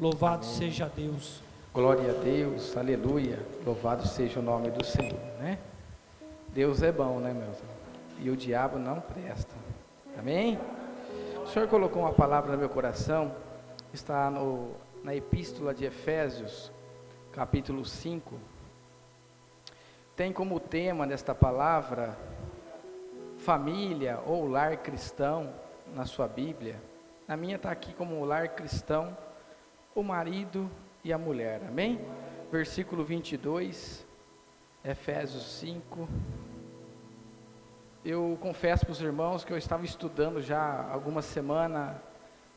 Louvado Amém. seja Deus. Glória a Deus, aleluia. Louvado seja o nome do Senhor, né? Deus é bom, né, meus? E o diabo não presta. Amém? O Senhor colocou uma palavra no meu coração, está no, na epístola de Efésios, capítulo 5. Tem como tema desta palavra família ou lar cristão na sua Bíblia. Na minha está aqui como lar cristão, o marido e a mulher. Amém? Versículo 22, Efésios 5. Eu confesso para os irmãos que eu estava estudando já há alguma semana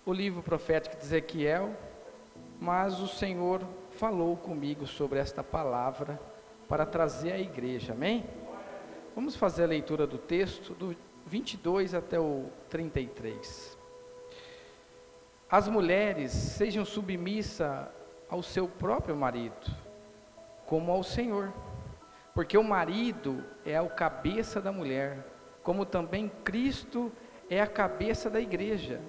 o livro profético de Ezequiel, mas o Senhor falou comigo sobre esta palavra para trazer à igreja. Amém? Vamos fazer a leitura do texto, do 22 até o 33. As mulheres sejam submissas ao seu próprio marido, como ao Senhor, porque o marido é o cabeça da mulher, como também Cristo é a cabeça da igreja,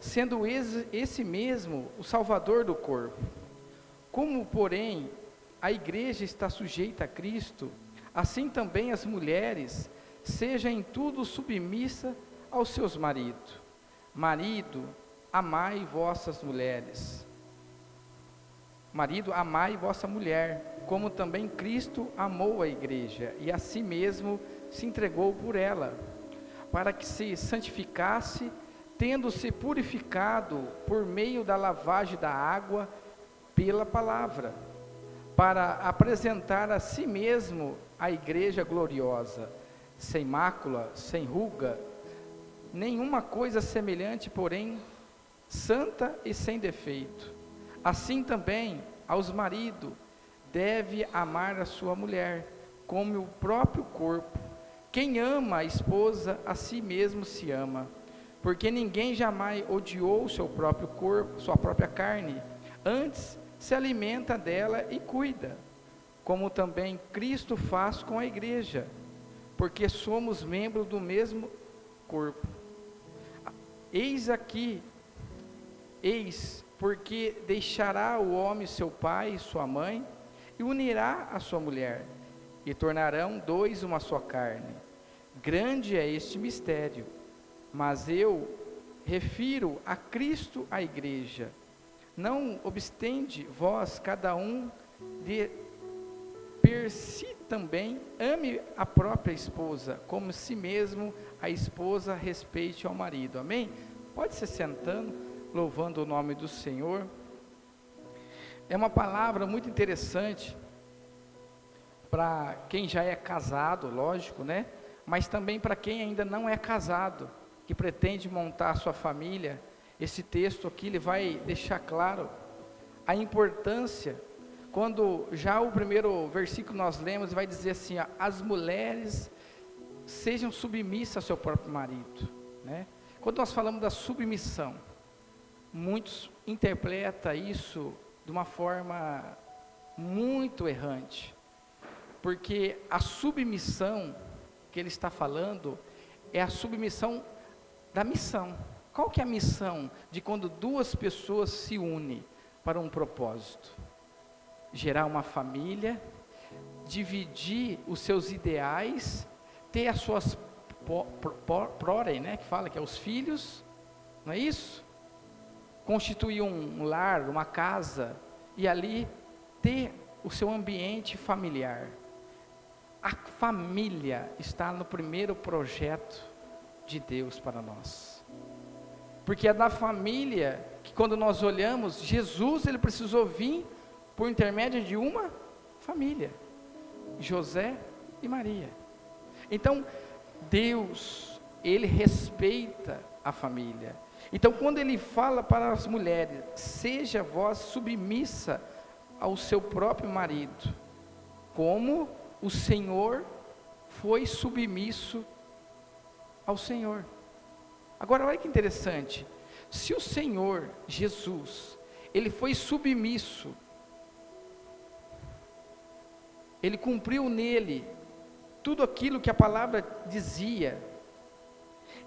sendo esse mesmo o salvador do corpo. Como, porém, a igreja está sujeita a Cristo, Assim também as mulheres sejam em tudo submissa aos seus maridos. Marido, amai vossas mulheres. Marido, amai vossa mulher, como também Cristo amou a igreja e a si mesmo se entregou por ela, para que se santificasse, tendo-se purificado por meio da lavagem da água pela palavra, para apresentar a si mesmo a igreja gloriosa, sem mácula, sem ruga, nenhuma coisa semelhante, porém, santa e sem defeito. Assim também, aos maridos, deve amar a sua mulher, como o próprio corpo. Quem ama a esposa, a si mesmo se ama, porque ninguém jamais odiou seu próprio corpo, sua própria carne, antes se alimenta dela e cuida como também Cristo faz com a igreja, porque somos membros do mesmo corpo. Eis aqui, eis, porque deixará o homem seu pai e sua mãe, e unirá a sua mulher, e tornarão dois uma só carne. Grande é este mistério, mas eu refiro a Cristo a igreja. Não obstende vós, cada um de per si também ame a própria esposa, como si mesmo a esposa respeite ao marido. Amém? Pode ser sentando, louvando o nome do Senhor. É uma palavra muito interessante para quem já é casado, lógico, né? Mas também para quem ainda não é casado, que pretende montar sua família. Esse texto aqui ele vai deixar claro a importância quando já o primeiro versículo nós lemos, vai dizer assim: ó, as mulheres sejam submissas ao seu próprio marido. Né? Quando nós falamos da submissão, muitos interpretam isso de uma forma muito errante, porque a submissão que ele está falando é a submissão da missão. Qual que é a missão de quando duas pessoas se unem para um propósito? gerar uma família, dividir os seus ideais, ter as suas prole, né, que fala que é os filhos, não é isso? Constituir um lar, uma casa e ali ter o seu ambiente familiar. A família está no primeiro projeto de Deus para nós. Porque é da família que quando nós olhamos, Jesus ele precisou vir por intermédio de uma família, José e Maria. Então, Deus, ele respeita a família. Então, quando ele fala para as mulheres, seja vós submissa ao seu próprio marido, como o Senhor foi submisso ao Senhor. Agora, olha que interessante. Se o Senhor Jesus, ele foi submisso ele cumpriu nele tudo aquilo que a palavra dizia.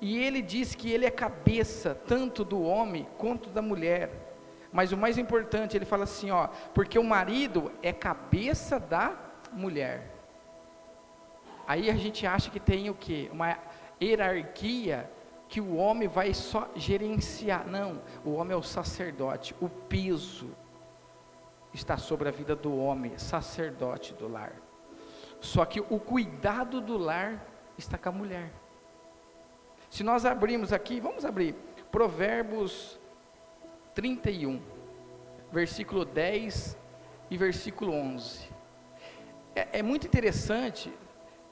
E ele diz que ele é cabeça tanto do homem quanto da mulher. Mas o mais importante, ele fala assim, ó, porque o marido é cabeça da mulher. Aí a gente acha que tem o quê? Uma hierarquia que o homem vai só gerenciar. Não, o homem é o sacerdote, o piso está sobre a vida do homem, sacerdote do lar. Só que o cuidado do lar está com a mulher. Se nós abrirmos aqui, vamos abrir Provérbios 31, versículo 10 e versículo 11. É, é muito interessante,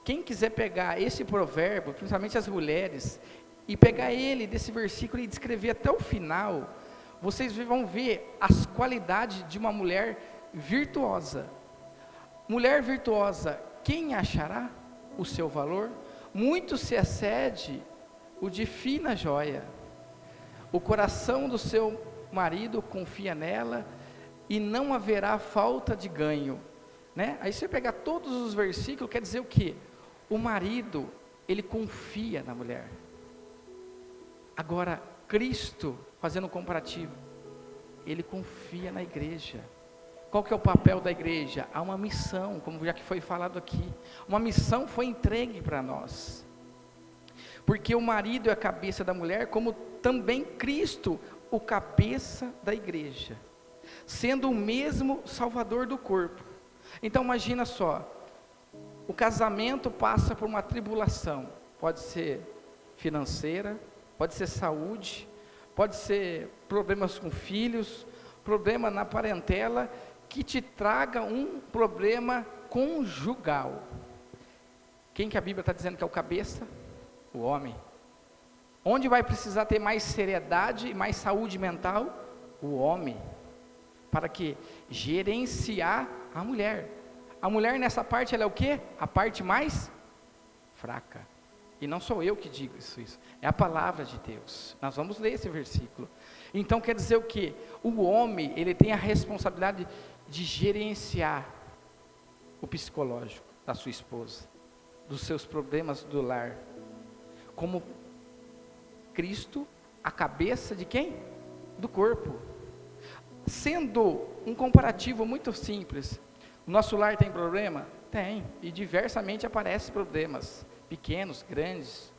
quem quiser pegar esse provérbio, principalmente as mulheres, e pegar ele desse versículo e descrever até o final, vocês vão ver as qualidades de uma mulher virtuosa. Mulher virtuosa, quem achará o seu valor? Muito se excede o de fina joia. O coração do seu marido confia nela e não haverá falta de ganho. Né? Aí você pegar todos os versículos, quer dizer o que? O marido, ele confia na mulher. Agora, Cristo, fazendo um comparativo, ele confia na igreja. Qual que é o papel da igreja? Há uma missão, como já que foi falado aqui. Uma missão foi entregue para nós. Porque o marido é a cabeça da mulher, como também Cristo, o cabeça da igreja, sendo o mesmo salvador do corpo. Então imagina só, o casamento passa por uma tribulação, pode ser financeira, pode ser saúde, pode ser problemas com filhos, problema na parentela, que te traga um problema conjugal. Quem que a Bíblia está dizendo que é o cabeça? O homem. Onde vai precisar ter mais seriedade e mais saúde mental? O homem. Para que gerenciar a mulher. A mulher nessa parte ela é o que? A parte mais fraca. E não sou eu que digo isso, isso. É a palavra de Deus. Nós vamos ler esse versículo. Então quer dizer o que? O homem, ele tem a responsabilidade de gerenciar o psicológico da sua esposa, dos seus problemas do lar. Como Cristo, a cabeça de quem? Do corpo. Sendo um comparativo muito simples, o nosso lar tem problema? Tem, e diversamente aparecem problemas, pequenos, grandes,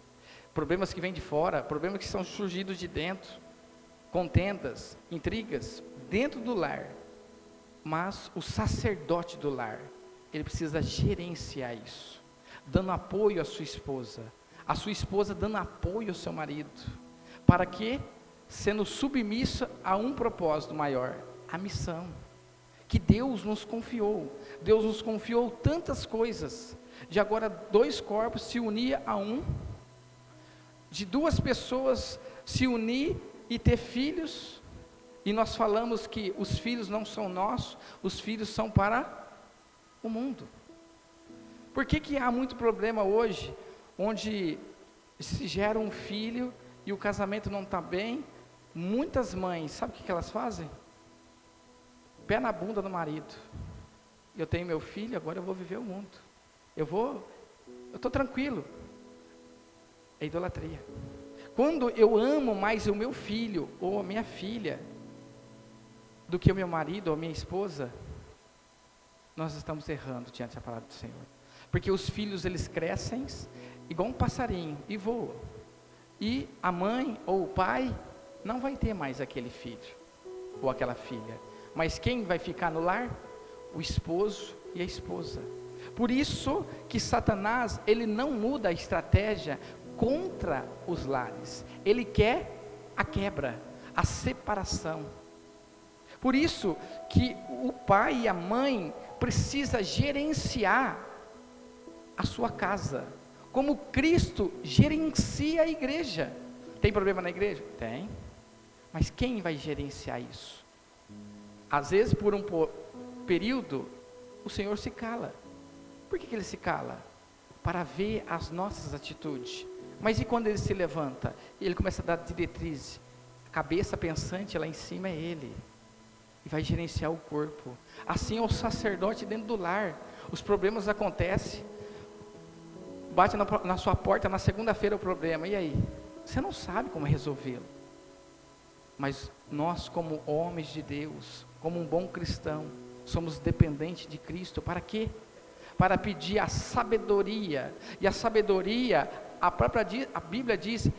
problemas que vêm de fora, problemas que são surgidos de dentro, contendas, intrigas, dentro do lar. Mas o sacerdote do lar, ele precisa gerenciar isso, dando apoio à sua esposa, a sua esposa dando apoio ao seu marido, para que, sendo submissa a um propósito maior, a missão que Deus nos confiou. Deus nos confiou tantas coisas, de agora dois corpos se unir a um, de duas pessoas se unir e ter filhos, e nós falamos que os filhos não são nossos, os filhos são para o mundo. Por que, que há muito problema hoje onde se gera um filho e o casamento não está bem, muitas mães, sabe o que, elas fazem? Pé na bunda do marido. Eu tenho meu filho, agora eu vou viver o mundo. Eu vou, eu estou tranquilo. É idolatria. Quando eu amo mais o meu filho ou a minha filha do que o meu marido ou a minha esposa, nós estamos errando diante da palavra do Senhor. Porque os filhos eles crescem, igual um passarinho e voa. E a mãe ou o pai não vai ter mais aquele filho ou aquela filha. Mas quem vai ficar no lar? O esposo e a esposa. Por isso que Satanás, ele não muda a estratégia contra os lares. Ele quer a quebra, a separação. Por isso que o pai e a mãe precisa gerenciar a sua casa, como Cristo gerencia a igreja. Tem problema na igreja? Tem. Mas quem vai gerenciar isso? Às vezes, por um período, o Senhor se cala. Por que, que ele se cala? Para ver as nossas atitudes. Mas e quando ele se levanta? Ele começa a dar diretriz. A cabeça pensante lá em cima é ele. E vai gerenciar o corpo. Assim é o sacerdote dentro do lar. Os problemas acontecem bate na, na sua porta na segunda-feira o problema, e aí? Você não sabe como resolvê-lo. Mas nós, como homens de Deus, como um bom cristão, somos dependentes de Cristo. Para quê? Para pedir a sabedoria. E a sabedoria, a própria a Bíblia diz,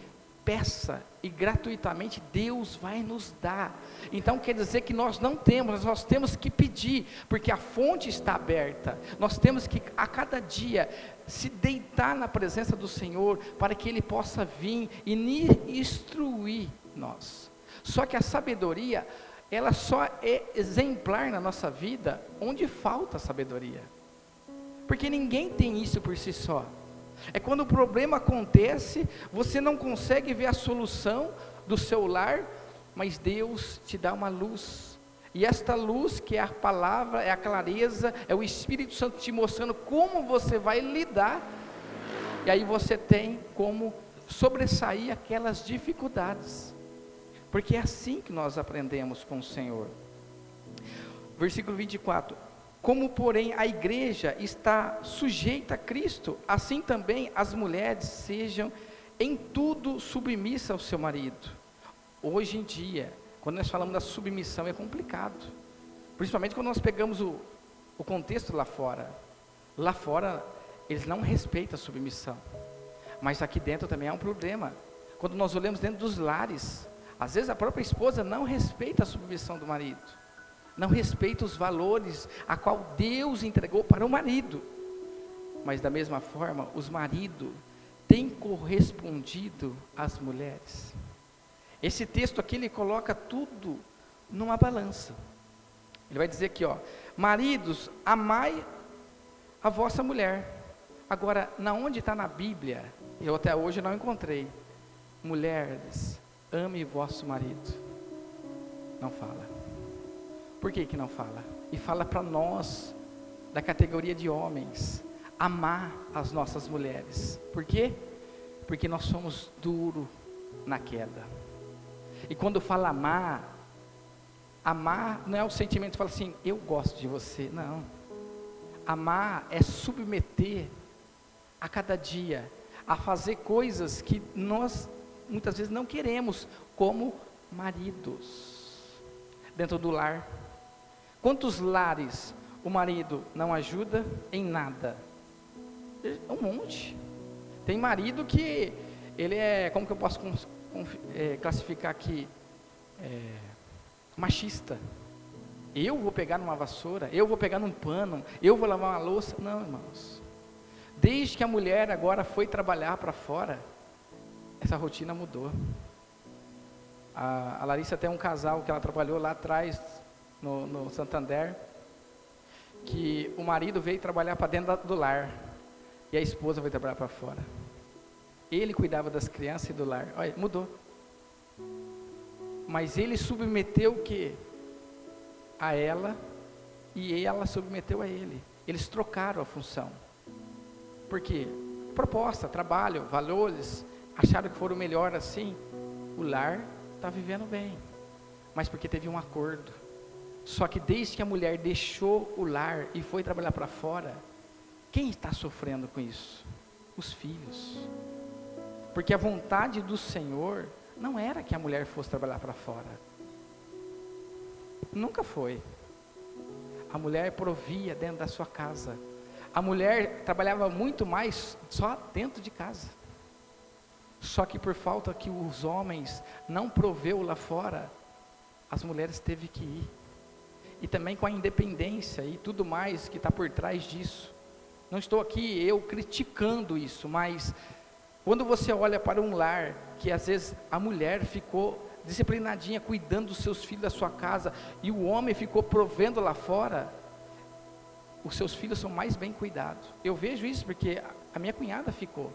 peça e gratuitamente Deus vai nos dar. Então quer dizer que nós não temos, nós temos que pedir, porque a fonte está aberta. Nós temos que a cada dia se deitar na presença do Senhor para que Ele possa vir e instruir nós. Só que a sabedoria, ela só é exemplar na nossa vida onde falta sabedoria. Porque ninguém tem isso por si só. É quando o problema acontece, você não consegue ver a solução do seu lar, mas Deus te dá uma luz. E esta luz, que é a palavra, é a clareza, é o Espírito Santo te mostrando como você vai lidar. E aí você tem como sobressair aquelas dificuldades. Porque é assim que nós aprendemos com o Senhor. Versículo 24: como, porém, a igreja está sujeita a Cristo, assim também as mulheres sejam em tudo submissas ao seu marido. Hoje em dia, quando nós falamos da submissão, é complicado. Principalmente quando nós pegamos o, o contexto lá fora. Lá fora, eles não respeitam a submissão. Mas aqui dentro também há um problema. Quando nós olhamos dentro dos lares, às vezes a própria esposa não respeita a submissão do marido não respeita os valores a qual Deus entregou para o marido. Mas da mesma forma, os maridos têm correspondido às mulheres. Esse texto aqui ele coloca tudo numa balança. Ele vai dizer aqui, ó, maridos, amai a vossa mulher. Agora, na onde está na Bíblia? Eu até hoje não encontrei. Mulheres, ame vosso marido. Não fala. Por que que não fala? E fala para nós, da categoria de homens, amar as nossas mulheres. Por quê? Porque nós somos duro na queda. E quando fala amar, amar não é o sentimento que fala assim, eu gosto de você. Não. Amar é submeter a cada dia a fazer coisas que nós muitas vezes não queremos, como maridos, dentro do lar Quantos lares o marido não ajuda em nada? Um monte. Tem marido que ele é, como que eu posso é, classificar aqui? É, machista. Eu vou pegar numa vassoura, eu vou pegar num pano, eu vou lavar uma louça. Não, irmãos. Desde que a mulher agora foi trabalhar para fora, essa rotina mudou. A, a Larissa tem um casal que ela trabalhou lá atrás, no, no Santander, que o marido veio trabalhar para dentro do lar e a esposa veio trabalhar para fora. Ele cuidava das crianças e do lar. Olha, mudou. Mas ele submeteu o que? A ela e ela submeteu a ele. Eles trocaram a função. Por quê? Proposta, trabalho, valores, acharam que foram melhor assim. O lar está vivendo bem, mas porque teve um acordo. Só que desde que a mulher deixou o lar e foi trabalhar para fora, quem está sofrendo com isso? Os filhos. Porque a vontade do Senhor não era que a mulher fosse trabalhar para fora. Nunca foi. A mulher provia dentro da sua casa. A mulher trabalhava muito mais só dentro de casa. Só que por falta que os homens não proveu lá fora, as mulheres teve que ir e também com a independência e tudo mais que está por trás disso. Não estou aqui eu criticando isso, mas quando você olha para um lar que às vezes a mulher ficou disciplinadinha, cuidando dos seus filhos da sua casa, e o homem ficou provendo lá fora, os seus filhos são mais bem cuidados. Eu vejo isso porque a minha cunhada ficou.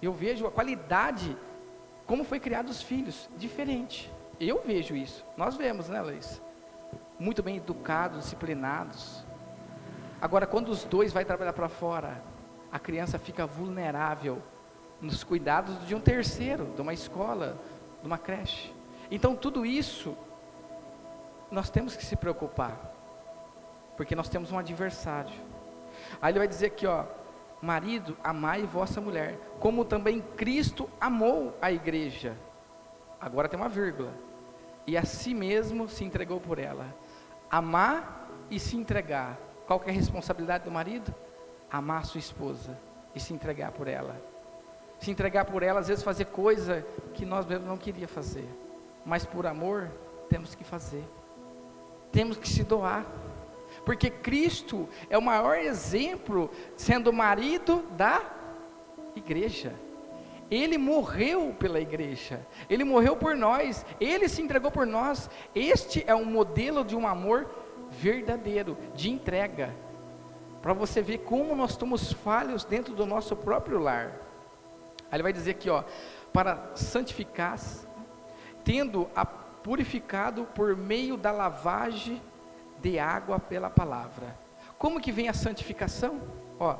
Eu vejo a qualidade, como foi criado os filhos, diferente. Eu vejo isso. Nós vemos, né, Luiz? muito bem educados, disciplinados. Agora, quando os dois vai trabalhar para fora, a criança fica vulnerável nos cuidados de um terceiro, de uma escola, de uma creche. Então, tudo isso nós temos que se preocupar, porque nós temos um adversário. Aí ele vai dizer aqui, ó, marido, amai vossa mulher, como também Cristo amou a igreja. agora tem uma vírgula. E a si mesmo se entregou por ela. Amar e se entregar. Qual que é a responsabilidade do marido? Amar sua esposa e se entregar por ela. Se entregar por ela, às vezes fazer coisa que nós mesmos não queria fazer. Mas por amor, temos que fazer. Temos que se doar. Porque Cristo é o maior exemplo, sendo marido da igreja. Ele morreu pela igreja, ele morreu por nós, ele se entregou por nós. Este é um modelo de um amor verdadeiro, de entrega, para você ver como nós estamos falhos dentro do nosso próprio lar. Aí ele vai dizer aqui, ó, para santificar, tendo a purificado por meio da lavagem de água pela palavra. Como que vem a santificação? Ó,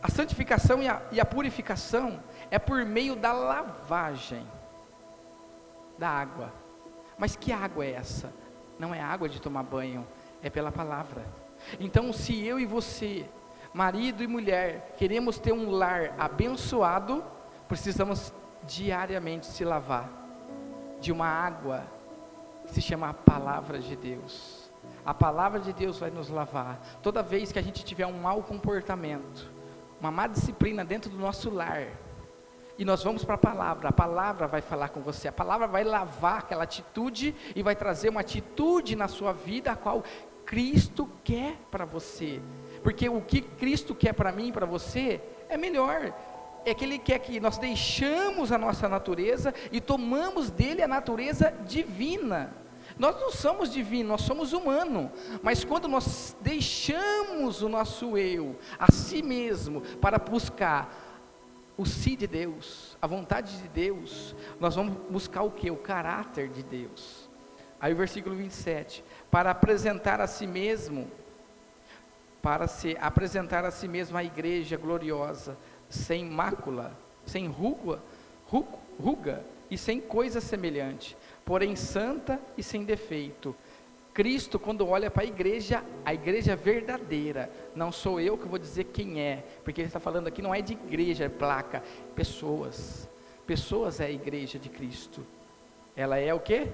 a santificação e a, e a purificação é por meio da lavagem da água. Mas que água é essa? Não é água de tomar banho, é pela palavra. Então, se eu e você, marido e mulher, queremos ter um lar abençoado, precisamos diariamente se lavar de uma água que se chama a palavra de Deus. A palavra de Deus vai nos lavar. Toda vez que a gente tiver um mau comportamento, uma má disciplina dentro do nosso lar, e nós vamos para a palavra, a palavra vai falar com você, a palavra vai lavar aquela atitude e vai trazer uma atitude na sua vida a qual Cristo quer para você. Porque o que Cristo quer para mim e para você é melhor. É que Ele quer que nós deixamos a nossa natureza e tomamos dele a natureza divina. Nós não somos divinos, nós somos humanos. Mas quando nós deixamos o nosso eu, a si mesmo, para buscar o si de Deus, a vontade de Deus, nós vamos buscar o que? O caráter de Deus. Aí o versículo 27, para apresentar a si mesmo, para se apresentar a si mesmo a igreja gloriosa, sem mácula, sem ruga, ruga e sem coisa semelhante, porém santa e sem defeito. Cristo, quando olha para a igreja, a igreja verdadeira, não sou eu que vou dizer quem é, porque ele está falando aqui não é de igreja, é placa, pessoas. Pessoas é a igreja de Cristo. Ela é o que?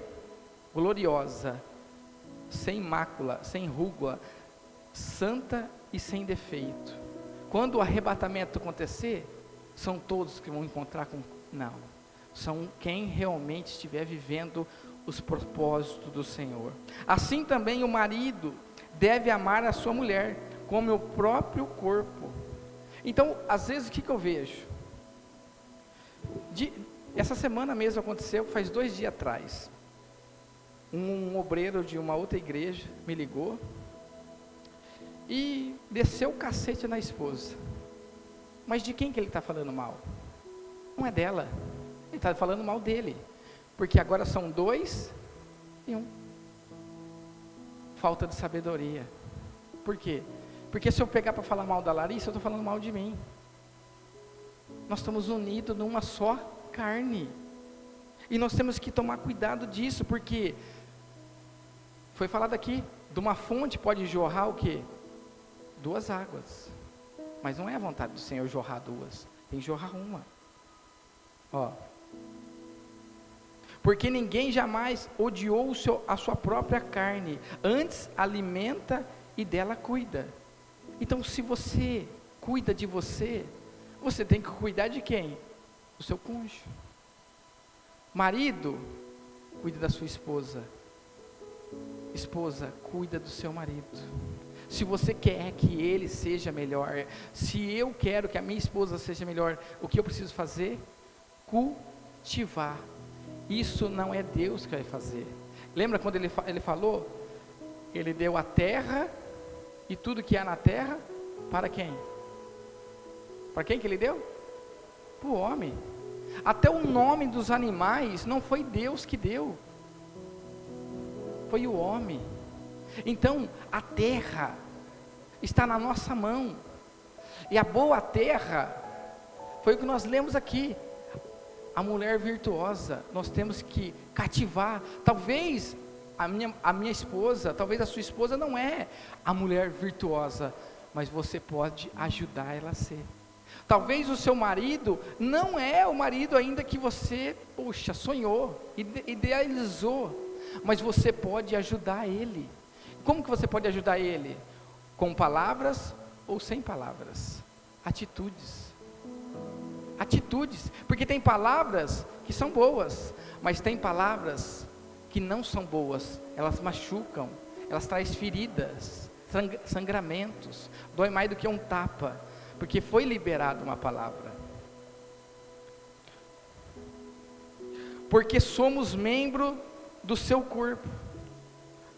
Gloriosa, sem mácula, sem rúgula, santa e sem defeito. Quando o arrebatamento acontecer, são todos que vão encontrar com. Não. São quem realmente estiver vivendo os propósitos do Senhor. Assim também o marido deve amar a sua mulher como o próprio corpo. Então, às vezes, o que, que eu vejo? De, essa semana mesmo aconteceu, faz dois dias atrás. Um, obreiro de uma outra igreja me ligou e desceu o cacete na esposa. Mas de quem que ele está falando mal? Não é dela. Ele está falando mal dele. Porque agora são dois e um. Falta de sabedoria. Por quê? Porque se eu pegar para falar mal da Larissa, eu estou falando mal de mim. Nós estamos unidos numa só carne. E nós temos que tomar cuidado disso, porque foi falado aqui, de uma fonte pode jorrar o quê? Duas águas. Mas não é a vontade do Senhor jorrar duas, tem que jorrar uma. Ó, porque ninguém jamais odiou seu, a sua própria carne, antes alimenta e dela cuida. Então, se você cuida de você, você tem que cuidar de quem? Do seu cônjuge. Marido, cuida da sua esposa. Esposa, cuida do seu marido. Se você quer que ele seja melhor, se eu quero que a minha esposa seja melhor, o que eu preciso fazer? Cultivar isso não é Deus que vai fazer. Lembra quando ele, ele falou? Ele deu a terra e tudo que há na terra para quem? Para quem que ele deu? Para o homem. Até o nome dos animais não foi Deus que deu, foi o homem. Então a terra está na nossa mão, e a boa terra foi o que nós lemos aqui a mulher virtuosa, nós temos que cativar. Talvez a minha, a minha esposa, talvez a sua esposa não é a mulher virtuosa, mas você pode ajudar ela a ser. Talvez o seu marido não é o marido ainda que você, puxa, sonhou, idealizou, mas você pode ajudar ele. Como que você pode ajudar ele? Com palavras ou sem palavras? Atitudes. Atitudes, porque tem palavras que são boas, mas tem palavras que não são boas, elas machucam, elas trazem feridas, sangramentos, dói mais do que um tapa, porque foi liberada uma palavra. Porque somos membro do seu corpo.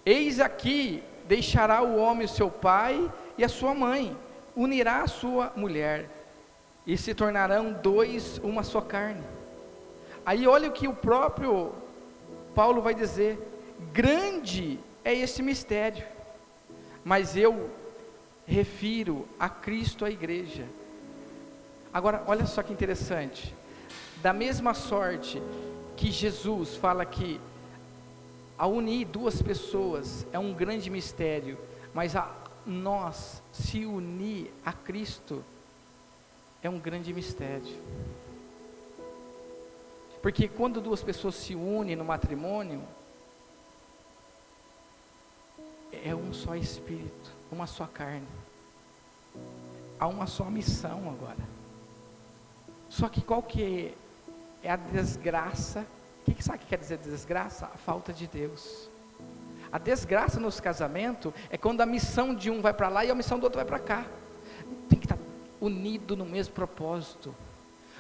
Eis aqui deixará o homem o seu pai e a sua mãe, unirá a sua mulher, e se tornarão dois uma só carne. Aí olha o que o próprio Paulo vai dizer: grande é esse mistério, mas eu refiro a Cristo, a igreja. Agora, olha só que interessante, da mesma sorte que Jesus fala que ao unir duas pessoas é um grande mistério, mas a nós se unir a Cristo é um grande mistério. Porque quando duas pessoas se unem no matrimônio, é um só espírito, uma só carne. Há uma só missão agora. Só que qual que é a desgraça? O que, sabe que quer dizer desgraça? A falta de Deus. A desgraça nos casamentos é quando a missão de um vai para lá e a missão do outro vai para cá. Tem que estar unido no mesmo propósito.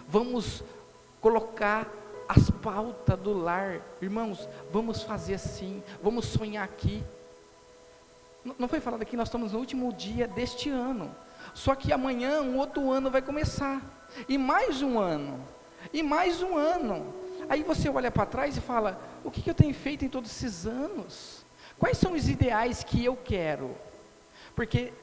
Vamos colocar as pautas do lar. Irmãos, vamos fazer assim, vamos sonhar aqui. Não foi falado aqui, nós estamos no último dia deste ano. Só que amanhã um outro ano vai começar. E mais um ano. E mais um ano. Aí você olha para trás e fala: o que, que eu tenho feito em todos esses anos? Quais são os ideais que eu quero? Porque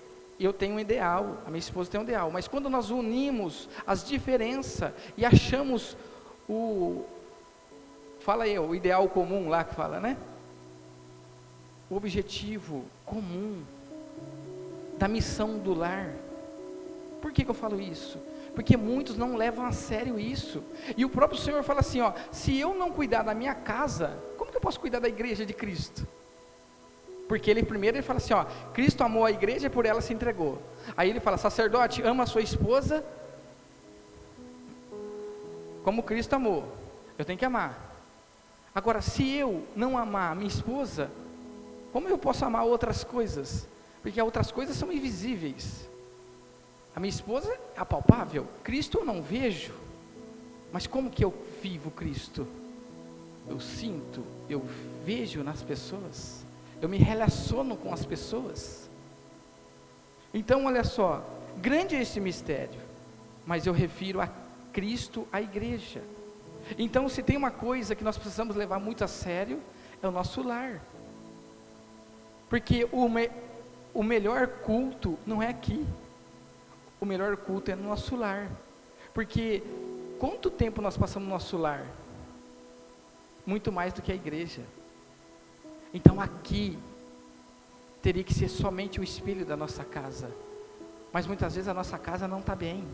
eu tenho um ideal, a minha esposa tem um ideal, mas quando nós unimos as diferenças e achamos o, fala aí, o ideal comum lá que fala, né? O objetivo comum da missão do lar. Por que, que eu falo isso? Porque muitos não levam a sério isso. E o próprio Senhor fala assim: ó, se eu não cuidar da minha casa, como que eu posso cuidar da igreja de Cristo? Porque ele primeiro ele fala assim, ó, Cristo amou a igreja e por ela se entregou. Aí ele fala, sacerdote, ama a sua esposa como Cristo amou. Eu tenho que amar. Agora, se eu não amar minha esposa, como eu posso amar outras coisas? Porque outras coisas são invisíveis. A minha esposa é apalpável. Cristo eu não vejo. Mas como que eu vivo Cristo? Eu sinto, eu vejo nas pessoas. Eu me relaciono com as pessoas. Então, olha só, grande é esse mistério, mas eu refiro a Cristo, a igreja. Então, se tem uma coisa que nós precisamos levar muito a sério, é o nosso lar. Porque o, me, o melhor culto não é aqui. O melhor culto é no nosso lar. Porque quanto tempo nós passamos no nosso lar? Muito mais do que a igreja. Então aqui teria que ser somente o espelho da nossa casa. Mas muitas vezes a nossa casa não está bem.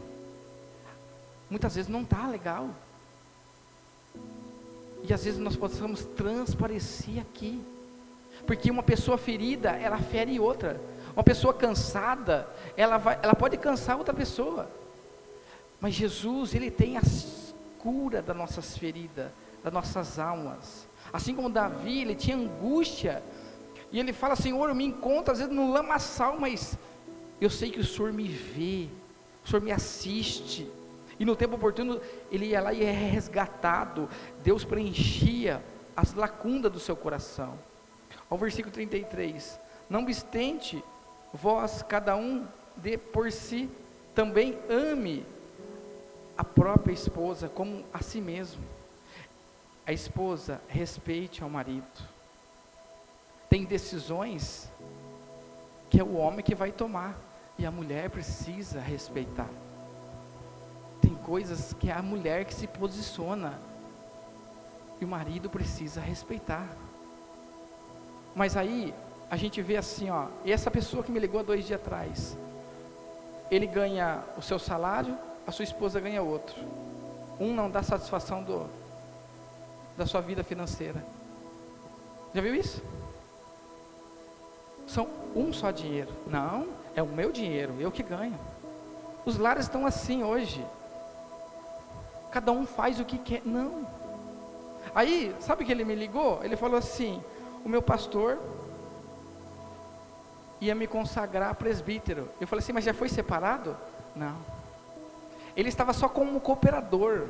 Muitas vezes não está legal. E às vezes nós possamos transparecer aqui. Porque uma pessoa ferida, ela fere outra. Uma pessoa cansada, ela, vai, ela pode cansar outra pessoa. Mas Jesus, Ele tem a cura das nossas feridas, das nossas almas. Assim como Davi, ele tinha angústia. E ele fala, Senhor, eu me encontro às vezes no lamaçal, mas eu sei que o Senhor me vê, o Senhor me assiste. E no tempo oportuno, ele ia lá e é resgatado. Deus preenchia as lacunas do seu coração. Ao versículo 33. Não obstante, vós, cada um de por si, também ame a própria esposa como a si mesmo. A esposa respeite ao marido. Tem decisões que é o homem que vai tomar e a mulher precisa respeitar tem coisas que é a mulher que se posiciona e o marido precisa respeitar. Mas aí a gente vê assim, ó, e essa pessoa que me ligou há dois dias atrás, ele ganha o seu salário, a sua esposa ganha outro. Um não dá satisfação do, da sua vida financeira. Já viu isso? São um só dinheiro. Não, é o meu dinheiro, eu que ganho. Os lares estão assim hoje. Cada um faz o que quer. Não. Aí, sabe que ele me ligou? Ele falou assim: o meu pastor ia me consagrar presbítero. Eu falei assim, mas já foi separado? Não. Ele estava só como cooperador.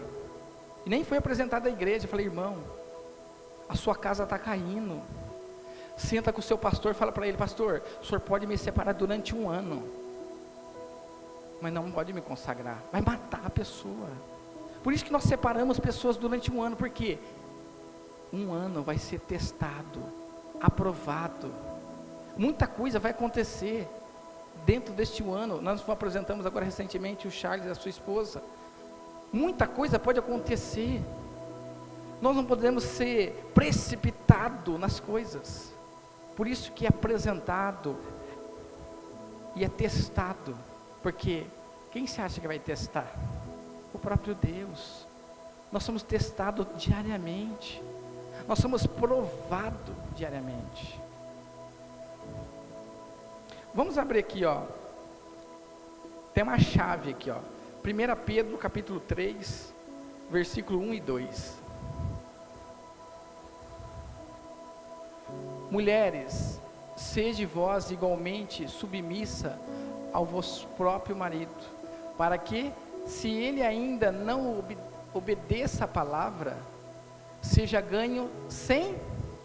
E nem foi apresentado à igreja. Eu falei, irmão, a sua casa está caindo. Senta com o seu pastor, fala para ele, pastor, o senhor pode me separar durante um ano. Mas não pode me consagrar. Vai matar a pessoa. Por isso que nós separamos pessoas durante um ano, porque um ano vai ser testado, aprovado. Muita coisa vai acontecer dentro deste ano. Nós apresentamos agora recentemente o Charles e a sua esposa. Muita coisa pode acontecer. Nós não podemos ser precipitado nas coisas. Por isso que é apresentado e é testado. Porque quem se acha que vai testar? O próprio Deus. Nós somos testados diariamente. Nós somos provados diariamente. Vamos abrir aqui, ó. Tem uma chave aqui, ó. 1 Pedro, capítulo 3, versículo 1 e 2. Mulheres, sede vós igualmente submissa ao vosso próprio marido, para que, se ele ainda não ob obedeça a palavra, seja ganho sem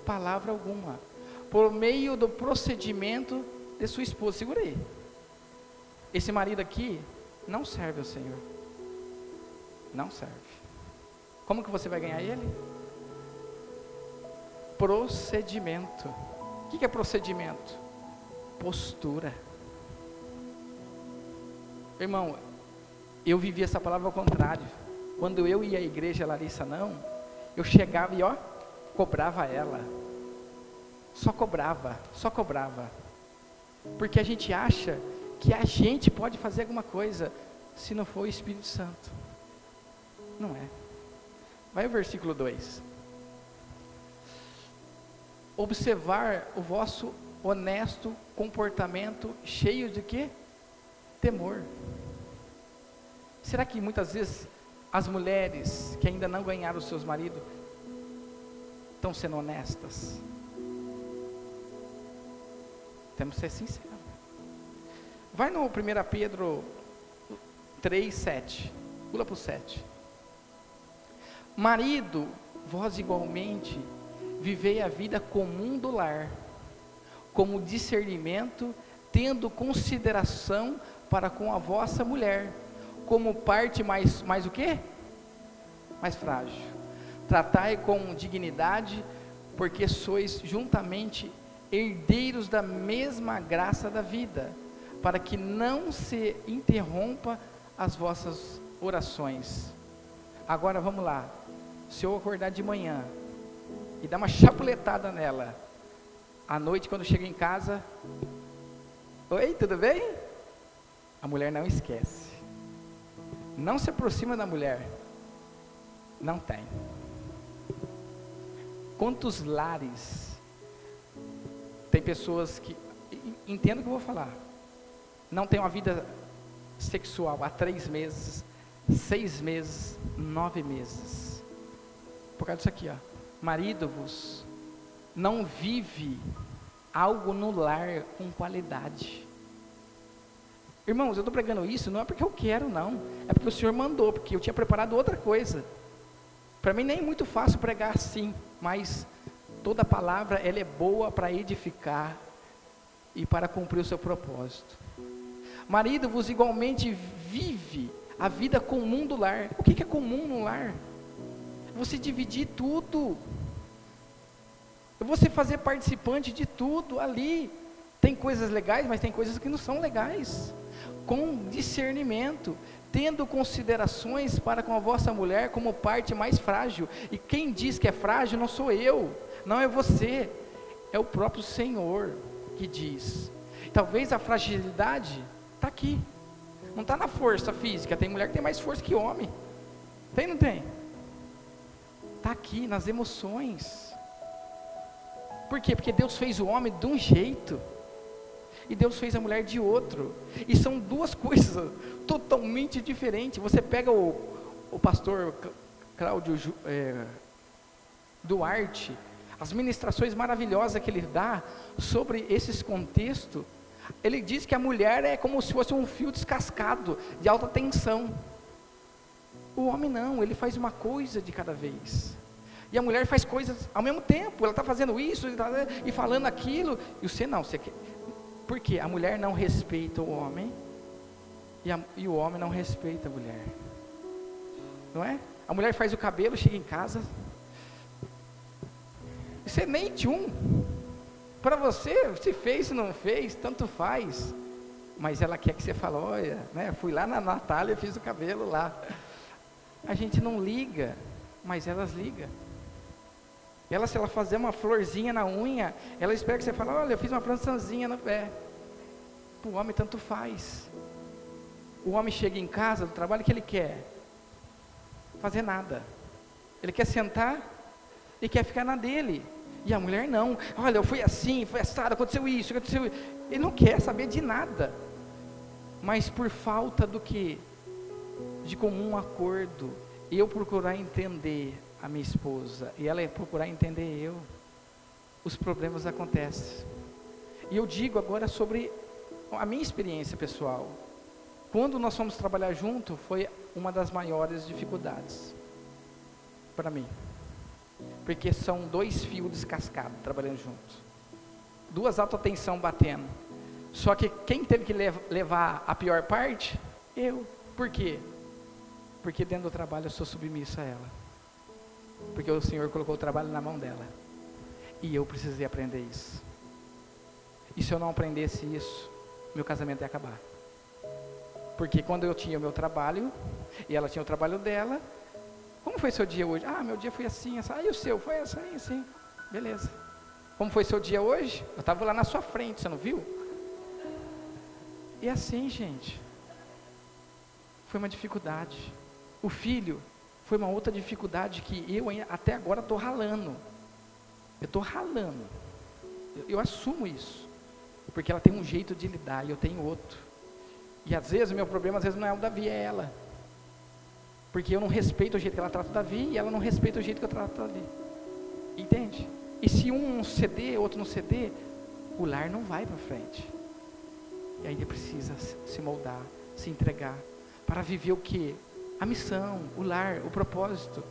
palavra alguma, por meio do procedimento de sua esposa. Segura aí. Esse marido aqui não serve ao Senhor. Não serve. Como que você vai ganhar ele? Procedimento. O que é procedimento? Postura. Irmão, eu vivi essa palavra ao contrário. Quando eu ia à igreja, Larissa não, eu chegava e ó, cobrava ela. Só cobrava, só cobrava. Porque a gente acha que a gente pode fazer alguma coisa se não for o Espírito Santo. Não é. Vai o versículo 2. Observar o vosso honesto comportamento cheio de quê? Temor. Será que muitas vezes as mulheres que ainda não ganharam seus maridos estão sendo honestas? Temos que ser sinceros. Vai no 1 Pedro 3, 7. Pula para o 7. Marido, vós igualmente vivei a vida comum do lar, como discernimento, tendo consideração para com a vossa mulher, como parte mais, mais o quê? Mais frágil. Tratai com dignidade, porque sois juntamente herdeiros da mesma graça da vida, para que não se interrompa as vossas orações. Agora vamos lá. Se eu acordar de manhã e dar uma chapuletada nela, à noite quando chega em casa, oi, tudo bem? A mulher não esquece. Não se aproxima da mulher. Não tem. Quantos lares tem pessoas que, entendo o que eu vou falar, não tem uma vida sexual há três meses, seis meses, nove meses. Por causa disso aqui, ó. Marido-vos não vive algo no lar com qualidade. Irmãos, eu estou pregando isso não é porque eu quero, não. É porque o Senhor mandou, porque eu tinha preparado outra coisa. Para mim nem é muito fácil pregar assim, mas toda palavra ela é boa para edificar e para cumprir o seu propósito. Marido vos igualmente vive a vida comum do lar. O que é comum no lar? Você dividir tudo. Você fazer participante de tudo ali. Tem coisas legais, mas tem coisas que não são legais. Com discernimento, tendo considerações para com a vossa mulher como parte mais frágil. E quem diz que é frágil não sou eu não é você, é o próprio Senhor que diz. Talvez a fragilidade está aqui. Não está na força física. Tem mulher que tem mais força que homem. Tem ou não tem? Está aqui nas emoções. Por quê? Porque Deus fez o homem de um jeito e Deus fez a mulher de outro. E são duas coisas totalmente diferentes. Você pega o, o pastor Cláudio é, Duarte, as ministrações maravilhosas que ele dá sobre esses contextos, ele diz que a mulher é como se fosse um fio descascado, de alta tensão. O homem não, ele faz uma coisa de cada vez. E a mulher faz coisas ao mesmo tempo, ela está fazendo isso e falando aquilo, e você não, você quer, porque a mulher não respeita o homem e, a, e o homem não respeita a mulher. Não é? A mulher faz o cabelo, chega em casa. Você nem um. Para você, se fez, se não fez, tanto faz. Mas ela quer que você fale, olha, né, fui lá na Natália, fiz o cabelo lá. A gente não liga, mas elas ligam. Ela, se ela fazer uma florzinha na unha, ela espera que você fale, olha, eu fiz uma plantaçãozinha no pé. O homem tanto faz. O homem chega em casa do trabalho que ele quer fazer nada. Ele quer sentar e quer ficar na dele. E a mulher não. Olha, eu fui assim, foi assado, aconteceu isso, aconteceu isso. Ele não quer saber de nada. Mas por falta do que? De comum acordo, eu procurar entender a minha esposa e ela procurar entender eu, os problemas acontecem. E eu digo agora sobre a minha experiência pessoal. Quando nós fomos trabalhar junto, foi uma das maiores dificuldades para mim. Porque são dois fios descascados trabalhando juntos. Duas autotensão batendo. Só que quem teve que levar a pior parte? Eu. Por quê? Porque dentro do trabalho eu sou submisso a ela. Porque o Senhor colocou o trabalho na mão dela. E eu precisei aprender isso. E se eu não aprendesse isso, meu casamento ia acabar. Porque quando eu tinha o meu trabalho, e ela tinha o trabalho dela, como foi seu dia hoje? Ah, meu dia foi assim, assim. Ah, e o seu? Foi assim, assim. Beleza. Como foi seu dia hoje? Eu estava lá na sua frente, você não viu? E assim, gente. Foi uma dificuldade. O filho foi uma outra dificuldade que eu até agora estou ralando. Eu estou ralando. Eu, eu, assumo isso. Porque ela tem um jeito de lidar e eu tenho outro. E às vezes o meu problema às vezes não é o Davi, é ela. Porque eu não respeito o jeito que ela trata o Davi e ela não respeita o jeito que eu trato o Davi. Entende? E se um ceder, outro não ceder, o lar não vai para frente. E ele precisa se moldar, se entregar, para viver o que? a missão, o lar, o propósito.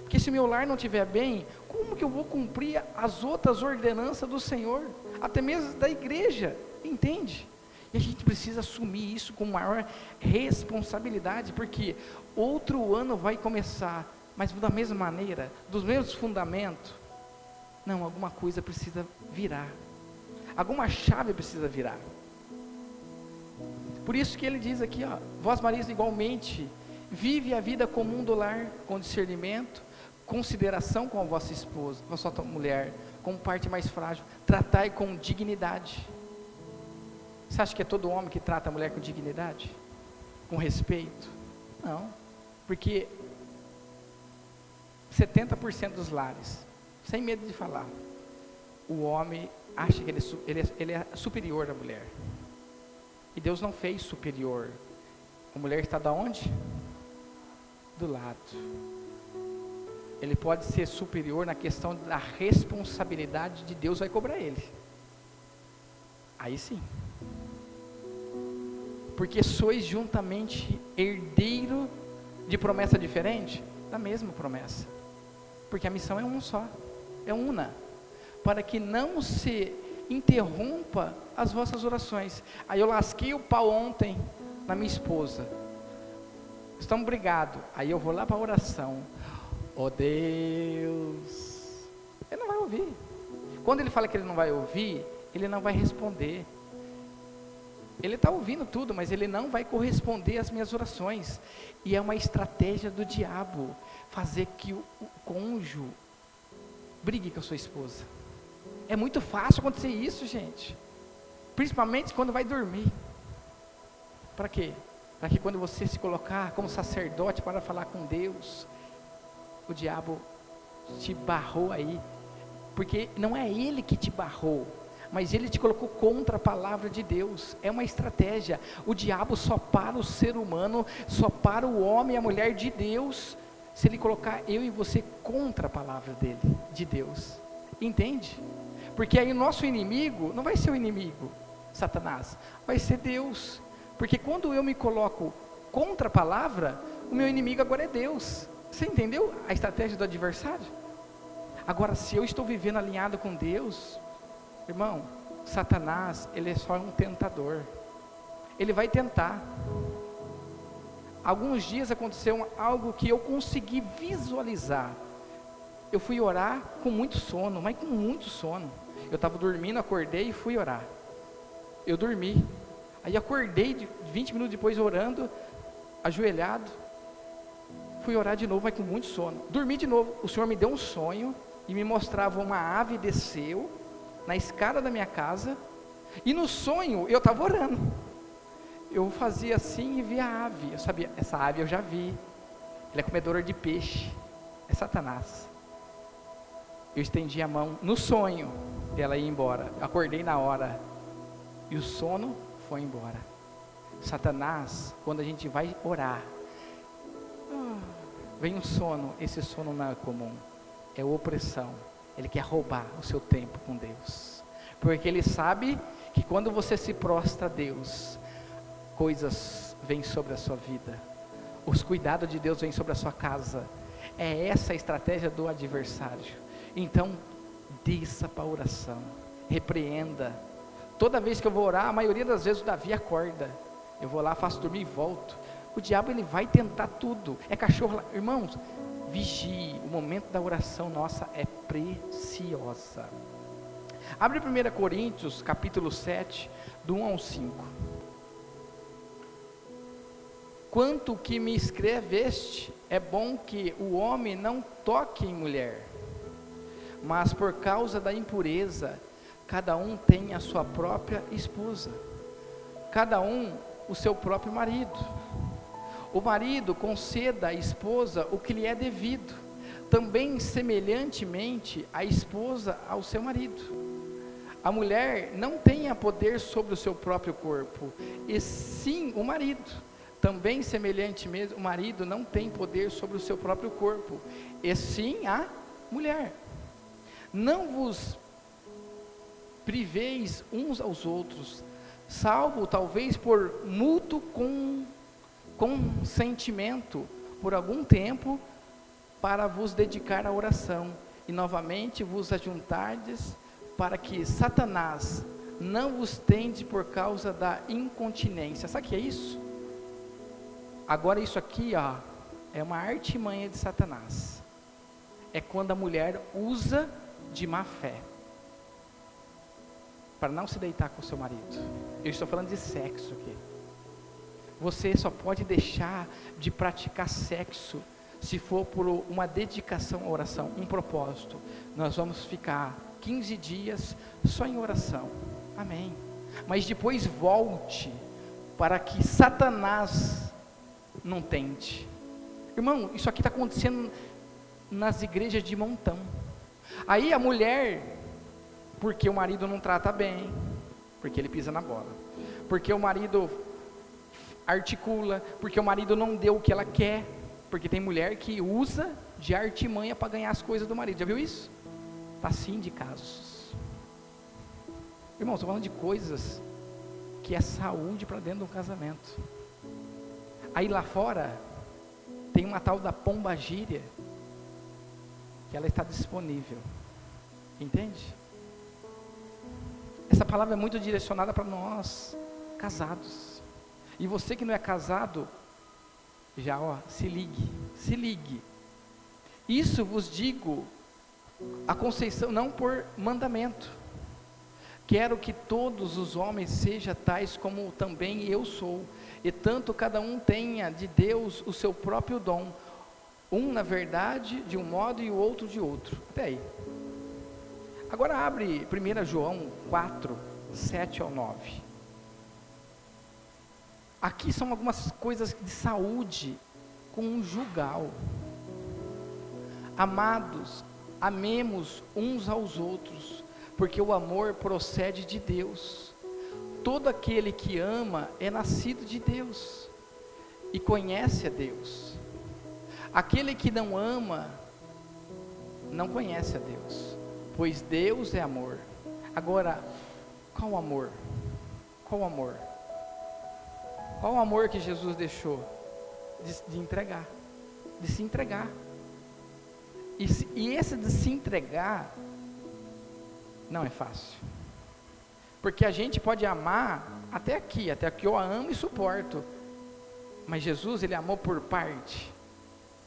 Porque se meu lar não estiver bem, como que eu vou cumprir as outras ordenanças do Senhor? Até mesmo da igreja, entende? E a gente precisa assumir isso com maior responsabilidade, porque outro ano vai começar, mas da mesma maneira, dos mesmos fundamentos. Não, alguma coisa precisa virar. Alguma chave precisa virar. Por isso que ele diz aqui, ó, vós Marias igualmente Vive a vida comum do lar, com discernimento, consideração com a vossa esposa, com a sua mulher, como parte mais frágil. Tratai com dignidade. Você acha que é todo homem que trata a mulher com dignidade? Com respeito? Não. Porque 70% dos lares, sem medo de falar, o homem acha que ele, é ele, é, ele é superior à mulher. E Deus não fez superior. A mulher está da onde? do lado. Ele pode ser superior na questão da responsabilidade de Deus vai cobrar ele. Aí sim. Porque sois juntamente herdeiro de promessa diferente da mesma promessa. Porque a missão é um só, é una, para que não se interrompa as vossas orações. Aí eu lasquei o pau ontem na minha esposa estamos brigados. Aí eu vou lá para a oração. Oh Deus. Ele não vai ouvir. Quando ele fala que ele não vai ouvir, ele não vai responder. Ele está ouvindo tudo, mas ele não vai corresponder às minhas orações. E é uma estratégia do diabo fazer que o, o cônjuge brigue com a sua esposa. É muito fácil acontecer isso, gente. Principalmente quando vai dormir. Para quê? para que quando você se colocar como sacerdote para falar com Deus, o diabo te barrou aí, porque não é ele que te barrou, mas ele te colocou contra a palavra de Deus. É uma estratégia. O diabo só para o ser humano, só para o homem e a mulher de Deus, se ele colocar eu e você contra a palavra dele, de Deus. Entende? Porque aí o nosso inimigo não vai ser o inimigo, Satanás, vai ser Deus. Porque quando eu me coloco contra a palavra, o meu inimigo agora é Deus. Você entendeu a estratégia do adversário? Agora, se eu estou vivendo alinhado com Deus, irmão, Satanás, ele é só um tentador. Ele vai tentar. Alguns dias aconteceu algo que eu consegui visualizar. Eu fui orar com muito sono, mas com muito sono. Eu estava dormindo, acordei e fui orar. Eu dormi. Aí acordei 20 minutos depois orando, ajoelhado. Fui orar de novo, mas com muito sono. Dormi de novo. O Senhor me deu um sonho e me mostrava uma ave desceu na escada da minha casa. E no sonho eu estava orando. Eu fazia assim e via a ave. Eu sabia, essa ave eu já vi. Ela é comedora de peixe. É Satanás. Eu estendi a mão no sonho dela ir embora. Eu acordei na hora. E o sono foi embora. Satanás, quando a gente vai orar, vem um sono, esse sono não é comum, é opressão. Ele quer roubar o seu tempo com Deus, porque ele sabe que quando você se prostra a Deus, coisas vêm sobre a sua vida, os cuidados de Deus vêm sobre a sua casa. É essa a estratégia do adversário. Então, desça para a oração, repreenda, Toda vez que eu vou orar, a maioria das vezes o Davi acorda. Eu vou lá, faço dormir e volto. O diabo ele vai tentar tudo. É cachorro. Irmãos, vigie. O momento da oração nossa é preciosa. Abre 1 Coríntios, capítulo 7, do 1 ao 5. Quanto que me escreveste, é bom que o homem não toque em mulher, mas por causa da impureza, cada um tem a sua própria esposa, cada um o seu próprio marido. O marido conceda à esposa o que lhe é devido, também semelhantemente a esposa ao seu marido. A mulher não tenha poder sobre o seu próprio corpo, e sim o marido. Também semelhantemente, o marido não tem poder sobre o seu próprio corpo, e sim a mulher. Não vos priveis uns aos outros, salvo talvez por mútuo com consentimento por algum tempo para vos dedicar à oração e novamente vos ajuntardes para que Satanás não vos tende por causa da incontinência. Sabe o que é isso? Agora isso aqui, ó, é uma artimanha de Satanás. É quando a mulher usa de má fé para não se deitar com seu marido. Eu estou falando de sexo. Você só pode deixar de praticar sexo se for por uma dedicação à oração, um propósito. Nós vamos ficar 15 dias só em oração. Amém. Mas depois volte para que Satanás não tente. Irmão, isso aqui está acontecendo nas igrejas de montão. Aí a mulher porque o marido não trata bem, porque ele pisa na bola, porque o marido articula, porque o marido não deu o que ela quer, porque tem mulher que usa de artimanha para ganhar as coisas do marido. Já viu isso? Está sim de casos. Irmão, estou falando de coisas que é saúde para dentro de um casamento. Aí lá fora tem uma tal da pomba gíria que ela está disponível. Entende? Essa palavra é muito direcionada para nós, casados. E você que não é casado, já ó, se ligue, se ligue. Isso vos digo, a conceição não por mandamento. Quero que todos os homens sejam tais como também eu sou, e tanto cada um tenha de Deus o seu próprio dom, um na verdade de um modo e o outro de outro. Até aí. Agora abre 1 João 4, 7 ao 9. Aqui são algumas coisas de saúde conjugal. Amados, amemos uns aos outros, porque o amor procede de Deus. Todo aquele que ama é nascido de Deus e conhece a Deus. Aquele que não ama não conhece a Deus, pois Deus é amor. Agora, qual amor? Qual amor? Qual o amor que Jesus deixou? De, de entregar, de se entregar. E, e esse de se entregar não é fácil. Porque a gente pode amar até aqui, até aqui eu amo e suporto. Mas Jesus, ele amou por parte.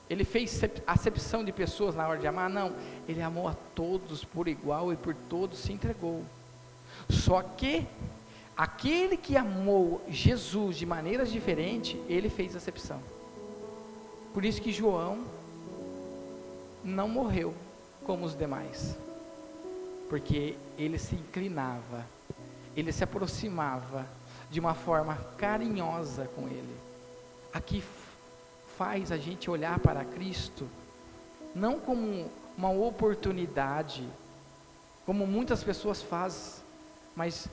Ele fez acepção de pessoas na hora de amar? Não. Ele amou a todos por igual e por todos se entregou. Só que aquele que amou Jesus de maneiras diferentes, ele fez acepção. Por isso que João não morreu como os demais. Porque ele se inclinava, ele se aproximava de uma forma carinhosa com ele. Aqui faz a gente olhar para Cristo não como uma oportunidade, como muitas pessoas fazem, mas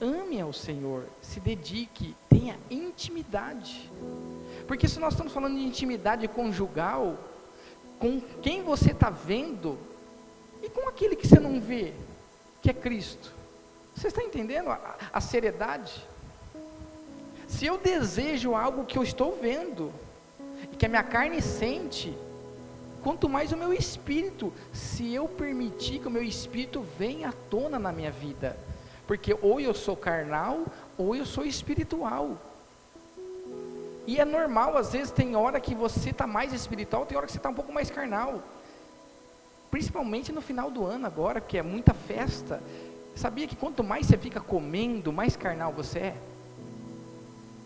ame ao Senhor, se dedique, tenha intimidade. Porque se nós estamos falando de intimidade conjugal, com quem você está vendo e com aquele que você não vê, que é Cristo. Você está entendendo a, a seriedade? Se eu desejo algo que eu estou vendo, e que a minha carne sente, quanto mais o meu espírito, se eu permitir que o meu espírito venha à tona na minha vida, porque ou eu sou carnal, ou eu sou espiritual. E é normal, às vezes tem hora que você está mais espiritual, tem hora que você está um pouco mais carnal. Principalmente no final do ano agora, que é muita festa. Sabia que quanto mais você fica comendo, mais carnal você é?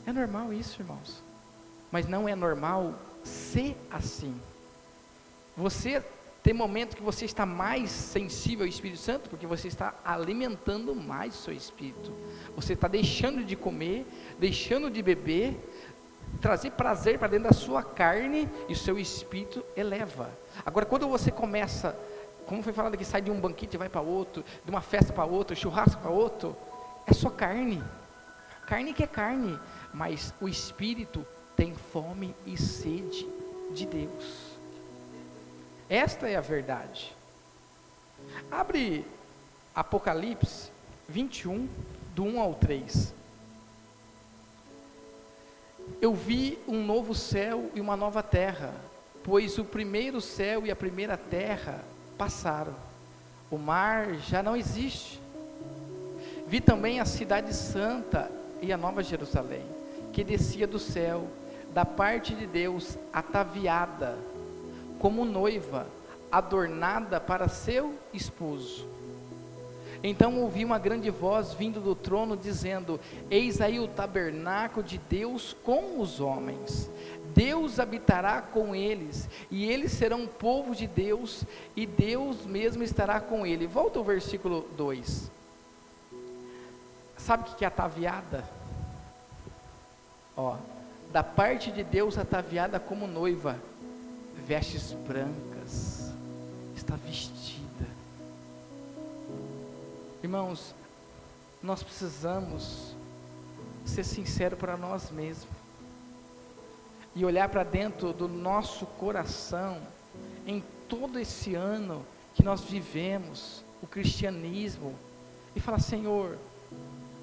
É normal isso, irmãos mas não é normal ser assim. Você tem momento que você está mais sensível ao Espírito Santo, porque você está alimentando mais o seu espírito. Você está deixando de comer, deixando de beber, trazer prazer para dentro da sua carne e o seu espírito eleva. Agora, quando você começa, como foi falado aqui, sai de um banquete e vai para outro, de uma festa para outro, churrasco para outro, é só carne. Carne que é carne, mas o espírito tem fome e sede de Deus. Esta é a verdade. Abre Apocalipse 21, do 1 ao 3. Eu vi um novo céu e uma nova terra, pois o primeiro céu e a primeira terra passaram, o mar já não existe. Vi também a cidade santa e a nova Jerusalém, que descia do céu da parte de Deus, ataviada, como noiva, adornada para seu esposo. Então ouvi uma grande voz vindo do trono dizendo: Eis aí o tabernáculo de Deus com os homens. Deus habitará com eles, e eles serão povo de Deus, e Deus mesmo estará com ele. Volta ao versículo 2. Sabe o que é ataviada? Ó, da parte de Deus ataviada como noiva, vestes brancas, está vestida. Irmãos, nós precisamos ser sinceros para nós mesmos e olhar para dentro do nosso coração em todo esse ano que nós vivemos o cristianismo e falar: Senhor,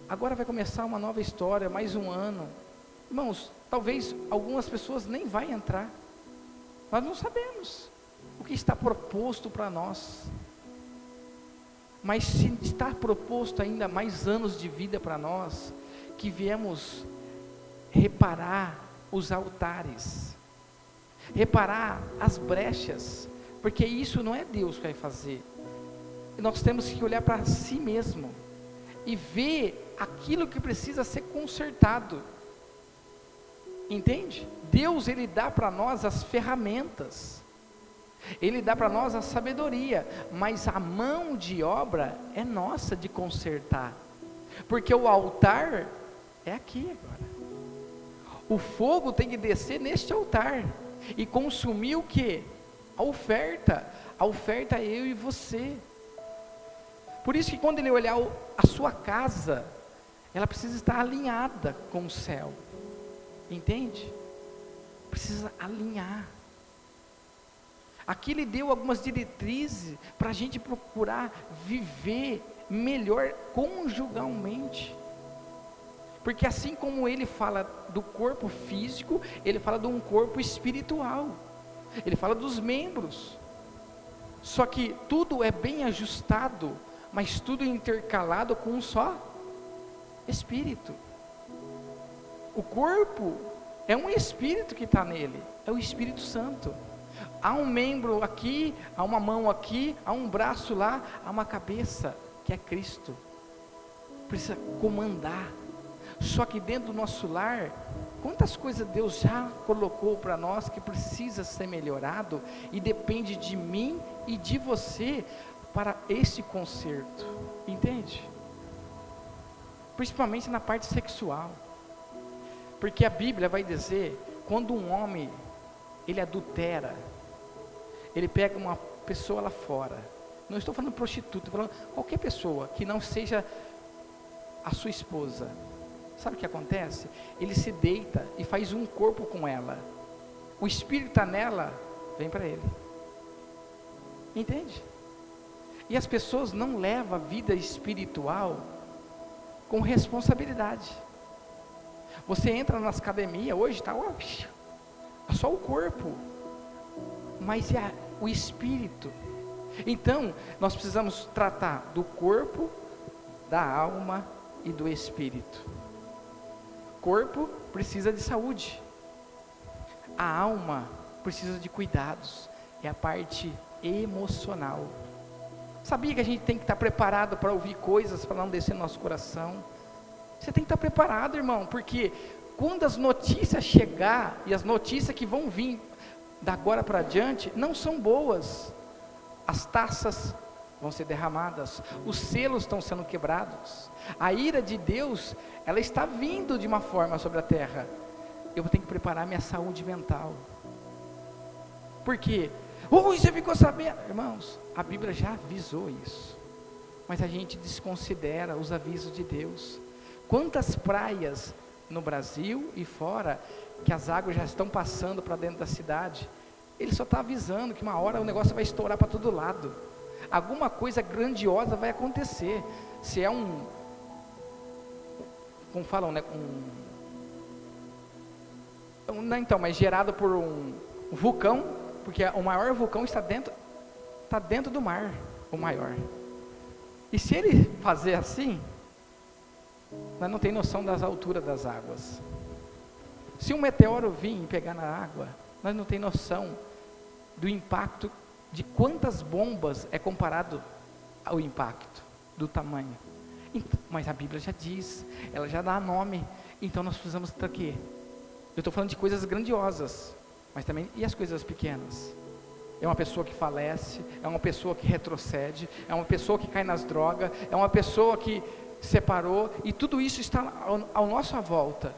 agora vai começar uma nova história, mais um ano. Irmãos, talvez algumas pessoas nem vai entrar. Nós não sabemos o que está proposto para nós. Mas se está proposto ainda mais anos de vida para nós, que viemos reparar os altares, reparar as brechas, porque isso não é Deus que vai fazer. Nós temos que olhar para si mesmo e ver aquilo que precisa ser consertado. Entende? Deus ele dá para nós as ferramentas. Ele dá para nós a sabedoria, mas a mão de obra é nossa de consertar. Porque o altar é aqui agora. o fogo tem que descer neste altar e consumir o que? A oferta. A oferta é eu e você. Por isso que quando ele olhar a sua casa, ela precisa estar alinhada com o céu. Entende? Precisa alinhar. Aqui ele deu algumas diretrizes para a gente procurar viver melhor conjugalmente. Porque assim como ele fala do corpo físico, ele fala de um corpo espiritual. Ele fala dos membros. Só que tudo é bem ajustado, mas tudo intercalado com um só espírito. O corpo é um espírito que está nele, é o Espírito Santo. Há um membro aqui, há uma mão aqui, há um braço lá, há uma cabeça, que é Cristo. Precisa comandar. Só que dentro do nosso lar, quantas coisas Deus já colocou para nós que precisa ser melhorado e depende de mim e de você para esse conserto. Entende? Principalmente na parte sexual. Porque a Bíblia vai dizer, quando um homem ele adultera, ele pega uma pessoa lá fora. Não estou falando prostituta, estou falando qualquer pessoa que não seja a sua esposa. Sabe o que acontece? Ele se deita e faz um corpo com ela. O espírito está nela, vem para ele. Entende? E as pessoas não levam a vida espiritual com responsabilidade. Você entra nas academias, hoje está só o corpo, mas é o espírito. Então, nós precisamos tratar do corpo, da alma e do espírito. Corpo precisa de saúde. A alma precisa de cuidados. É a parte emocional. Sabia que a gente tem que estar preparado para ouvir coisas para não descer no nosso coração? Você tem que estar preparado, irmão, porque quando as notícias chegar e as notícias que vão vir da agora para diante não são boas. As taças vão ser derramadas, os selos estão sendo quebrados. A ira de Deus, ela está vindo de uma forma sobre a terra. Eu vou ter que preparar minha saúde mental. Por quê? Ui, você ficou sabendo? Irmãos, a Bíblia já avisou isso. Mas a gente desconsidera os avisos de Deus. Quantas praias no Brasil e fora que as águas já estão passando para dentro da cidade. Ele só está avisando que uma hora o negócio vai estourar para todo lado. Alguma coisa grandiosa vai acontecer. Se é um, como falam, né, um, não, então, mas gerado por um vulcão, porque o maior vulcão está dentro, está dentro do mar, o maior. E se ele fazer assim, nós não tem noção das alturas das águas. Se um meteoro vir e pegar na água, nós não tem noção do impacto de quantas bombas é comparado ao impacto do tamanho. Então, mas a Bíblia já diz, ela já dá nome. Então nós precisamos estar aqui. Eu estou falando de coisas grandiosas, mas também e as coisas pequenas. É uma pessoa que falece, é uma pessoa que retrocede, é uma pessoa que cai nas drogas, é uma pessoa que separou, e tudo isso está ao, ao nossa volta.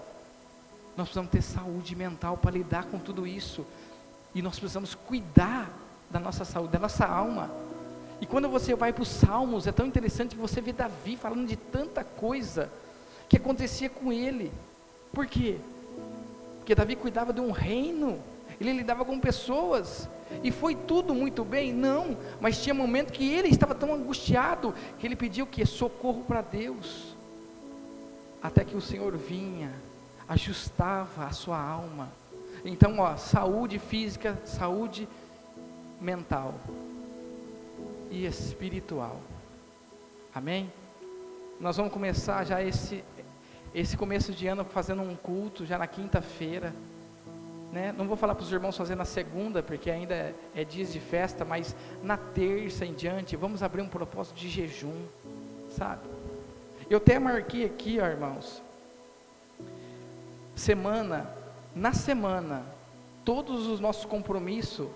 Nós precisamos ter saúde mental para lidar com tudo isso. E nós precisamos cuidar da nossa saúde, da nossa alma. E quando você vai para os Salmos, é tão interessante que você vê Davi falando de tanta coisa que acontecia com ele. Por quê? Porque Davi cuidava de um reino, ele lidava com pessoas, e foi tudo muito bem? Não, mas tinha momento que ele estava tão angustiado que ele pediu que socorro para Deus. Até que o Senhor vinha ajustava a sua alma. Então, ó, saúde física, saúde mental e espiritual. Amém? Nós vamos começar já esse esse começo de ano fazendo um culto já na quinta-feira. Né? Não vou falar para os irmãos fazer na segunda, porque ainda é, dias de festa, mas na terça em diante, vamos abrir um propósito de jejum, sabe? Eu até marquei aqui, ó, irmãos, semana, na semana, todos os nossos compromissos,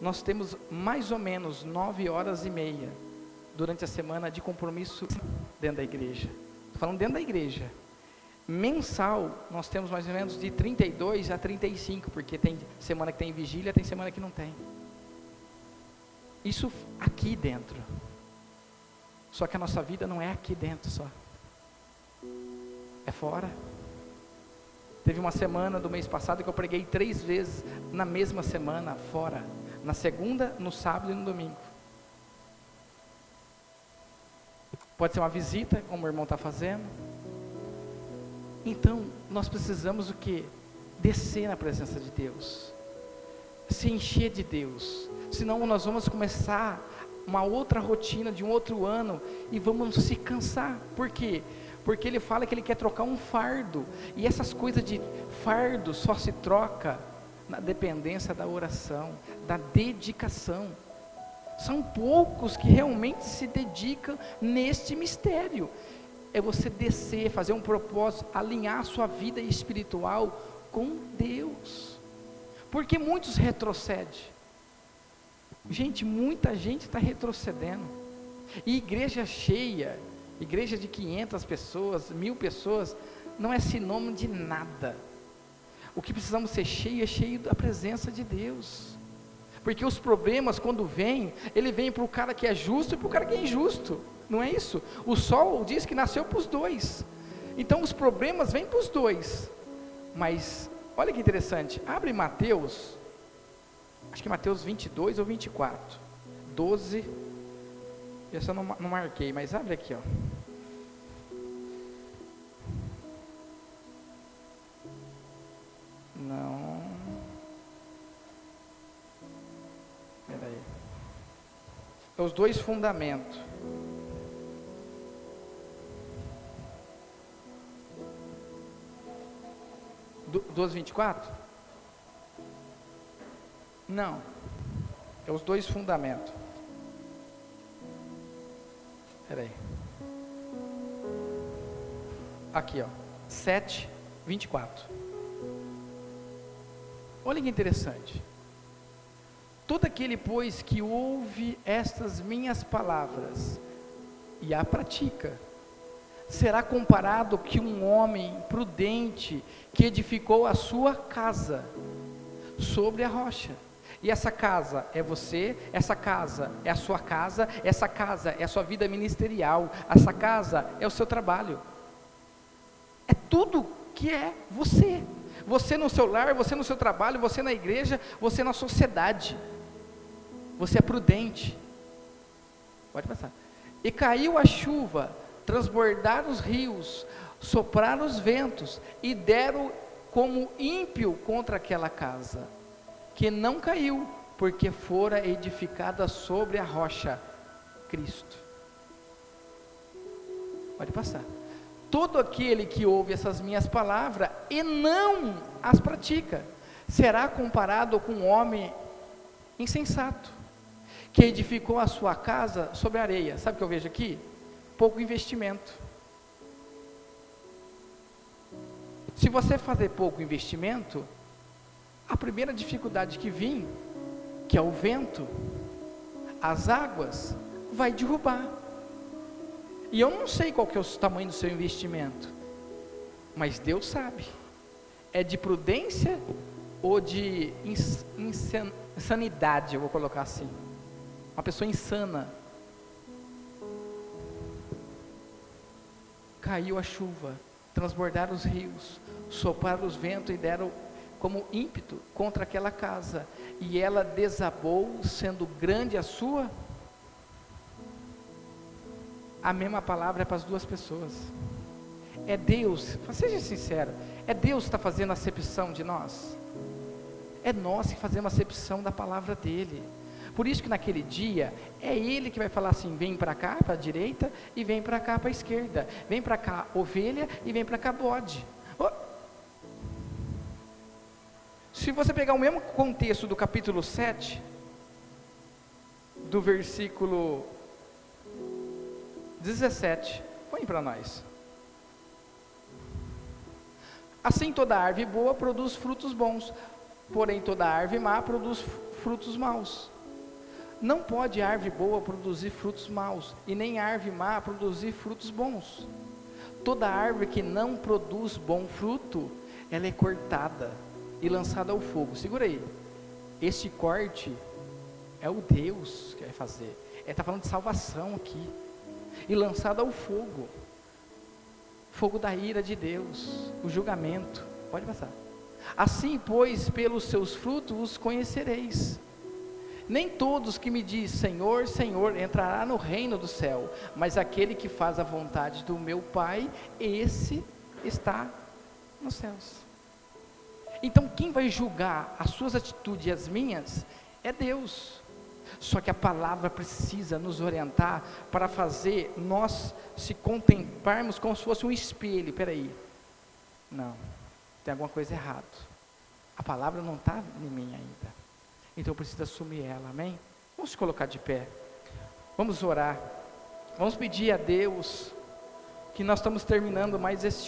nós temos mais ou menos nove horas e meia durante a semana de compromisso dentro da igreja. Estou falando dentro da igreja. Mensal, nós temos mais ou menos de 32 a 35, porque tem semana que tem vigília, tem semana que não tem. Isso aqui dentro. Só que a nossa vida não é aqui dentro só. É fora. Teve uma semana do mês passado que eu preguei três vezes na mesma semana, fora. Na segunda, no sábado e no domingo. Pode ser uma visita, como o irmão está fazendo. Então, nós precisamos o que? Descer na presença de Deus. Se encher de Deus. Senão nós vamos começar uma outra rotina de um outro ano e vamos se cansar. Por quê? Porque ele fala que ele quer trocar um fardo. E essas coisas de fardo só se troca na dependência da oração, da dedicação. São poucos que realmente se dedicam neste mistério. É você descer, fazer um propósito, alinhar sua vida espiritual com Deus. Porque muitos retrocedem. Gente, muita gente está retrocedendo. E igreja cheia, igreja de 500 pessoas, mil pessoas, não é sinônimo de nada. O que precisamos ser cheio é cheio da presença de Deus. Porque os problemas, quando vêm, ele vem para o cara que é justo e para o cara que é injusto. Não é isso? O sol diz que nasceu para os dois. Então os problemas vêm para os dois. Mas, olha que interessante. Abre Mateus, acho que Mateus 22 ou 24. 12. Essa eu não, não marquei, mas abre aqui, ó. Não. Peraí. É os dois fundamentos. 12, 24? Não. É os dois fundamentos. Peraí. Aqui, ó. 7, 24. Olha que interessante. Todo aquele, pois, que ouve estas minhas palavras e a pratica, será comparado que um homem prudente que edificou a sua casa sobre a rocha. E essa casa é você, essa casa é a sua casa, essa casa é a sua vida ministerial, essa casa é o seu trabalho. É tudo que é você. Você no seu lar, você no seu trabalho, você na igreja, você na sociedade. Você é prudente. Pode passar. E caiu a chuva, transbordaram os rios, sopraram os ventos e deram como ímpio contra aquela casa, que não caiu, porque fora edificada sobre a rocha, Cristo. Pode passar todo aquele que ouve essas minhas palavras e não as pratica, será comparado com um homem insensato, que edificou a sua casa sobre areia. Sabe o que eu vejo aqui? Pouco investimento. Se você fazer pouco investimento, a primeira dificuldade que vir, que é o vento, as águas, vai derrubar. E eu não sei qual que é o tamanho do seu investimento, mas Deus sabe. É de prudência ou de insanidade, eu vou colocar assim. Uma pessoa insana. Caiu a chuva, transbordaram os rios, sopraram os ventos e deram como ímpeto contra aquela casa, e ela desabou, sendo grande a sua a mesma palavra é para as duas pessoas. É Deus, seja sincero, é Deus que está fazendo acepção de nós. É nós que fazemos acepção da palavra dele. Por isso que naquele dia é ele que vai falar assim: vem para cá, para a direita, e vem para cá, para a esquerda. Vem para cá, ovelha, e vem para cá, bode. Se você pegar o mesmo contexto do capítulo 7, do versículo 17. Põe para nós. Assim toda árvore boa produz frutos bons, porém toda árvore má produz frutos maus. Não pode árvore boa produzir frutos maus, e nem árvore má produzir frutos bons. toda árvore que não produz bom fruto, ela é cortada e lançada ao fogo. Segura aí. Este corte é o Deus que vai fazer. Está falando de salvação aqui. E lançada ao fogo. Fogo da ira de Deus. O julgamento. Pode passar. Assim, pois, pelos seus frutos os conhecereis. Nem todos que me diz Senhor, Senhor entrará no reino do céu, mas aquele que faz a vontade do meu Pai, esse está nos céus. Então, quem vai julgar as suas atitudes e as minhas é Deus. Só que a palavra precisa nos orientar para fazer nós se contemplarmos como se fosse um espelho. Peraí, não, tem alguma coisa errada. A palavra não está em mim ainda. Então eu preciso assumir ela, amém? Vamos se colocar de pé. Vamos orar. Vamos pedir a Deus que nós estamos terminando mais este